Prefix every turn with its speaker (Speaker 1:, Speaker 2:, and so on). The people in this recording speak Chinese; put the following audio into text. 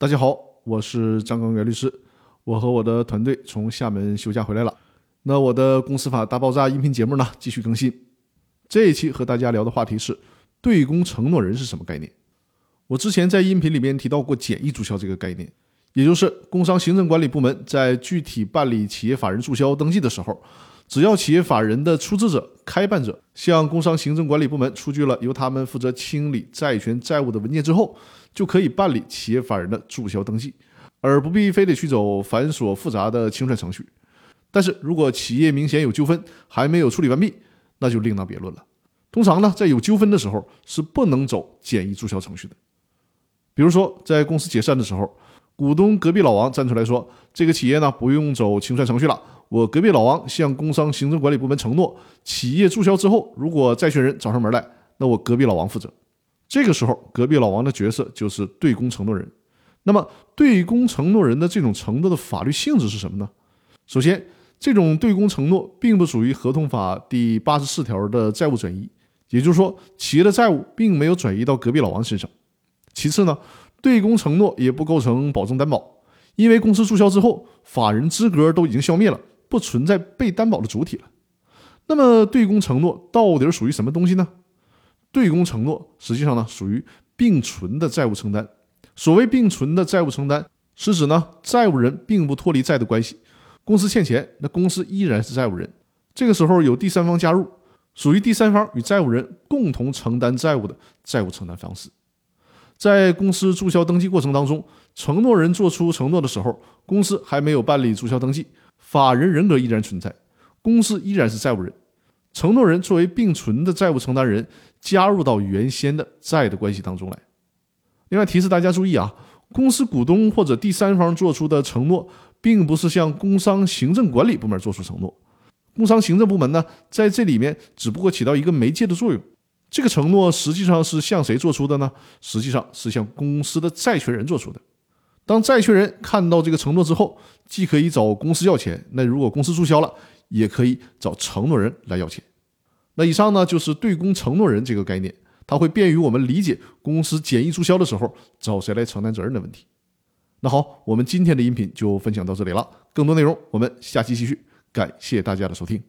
Speaker 1: 大家好，我是张刚元律师，我和我的团队从厦门休假回来了。那我的公司法大爆炸音频节目呢，继续更新。这一期和大家聊的话题是对公承诺人是什么概念？我之前在音频里面提到过简易注销这个概念，也就是工商行政管理部门在具体办理企业法人注销登记的时候，只要企业法人的出资者、开办者向工商行政管理部门出具了由他们负责清理债权债务的文件之后，就可以办理企业法人的注销登记，而不必非得去走繁琐复杂的清算程序。但是如果企业明显有纠纷还没有处理完毕，那就另当别论了。通常呢，在有纠纷的时候是不能走简易注销程序的。比如说，在公司解散的时候，股东隔壁老王站出来说：“这个企业呢不用走清算程序了，我隔壁老王向工商行政管理部门承诺，企业注销之后，如果债权人找上门来，那我隔壁老王负责。”这个时候，隔壁老王的角色就是对公承诺人。那么，对公承诺人的这种承诺的法律性质是什么呢？首先，这种对公承诺并不属于合同法第八十四条的债务转移，也就是说，企业的债务并没有转移到隔壁老王身上。其次呢，对公承诺也不构成保证担保，因为公司注销之后，法人资格都已经消灭了，不存在被担保的主体了。那么，对公承诺到底属于什么东西呢？对公承诺实际上呢属于并存的债务承担。所谓并存的债务承担，是指呢债务人并不脱离债的关系，公司欠钱，那公司依然是债务人。这个时候有第三方加入，属于第三方与债务人共同承担债务的债务承担方式。在公司注销登记过程当中，承诺人做出承诺的时候，公司还没有办理注销登记，法人人格依然存在，公司依然是债务人。承诺人作为并存的债务承担人。加入到原先的债的关系当中来。另外提示大家注意啊，公司股东或者第三方做出的承诺，并不是向工商行政管理部门做出承诺。工商行政部门呢，在这里面只不过起到一个媒介的作用。这个承诺实际上是向谁做出的呢？实际上是向公司的债权人做出的。当债权人看到这个承诺之后，既可以找公司要钱，那如果公司注销了，也可以找承诺人来要钱。那以上呢就是对公承诺人这个概念，它会便于我们理解公司简易注销的时候找谁来承担责任的问题。那好，我们今天的音频就分享到这里了，更多内容我们下期继续，感谢大家的收听。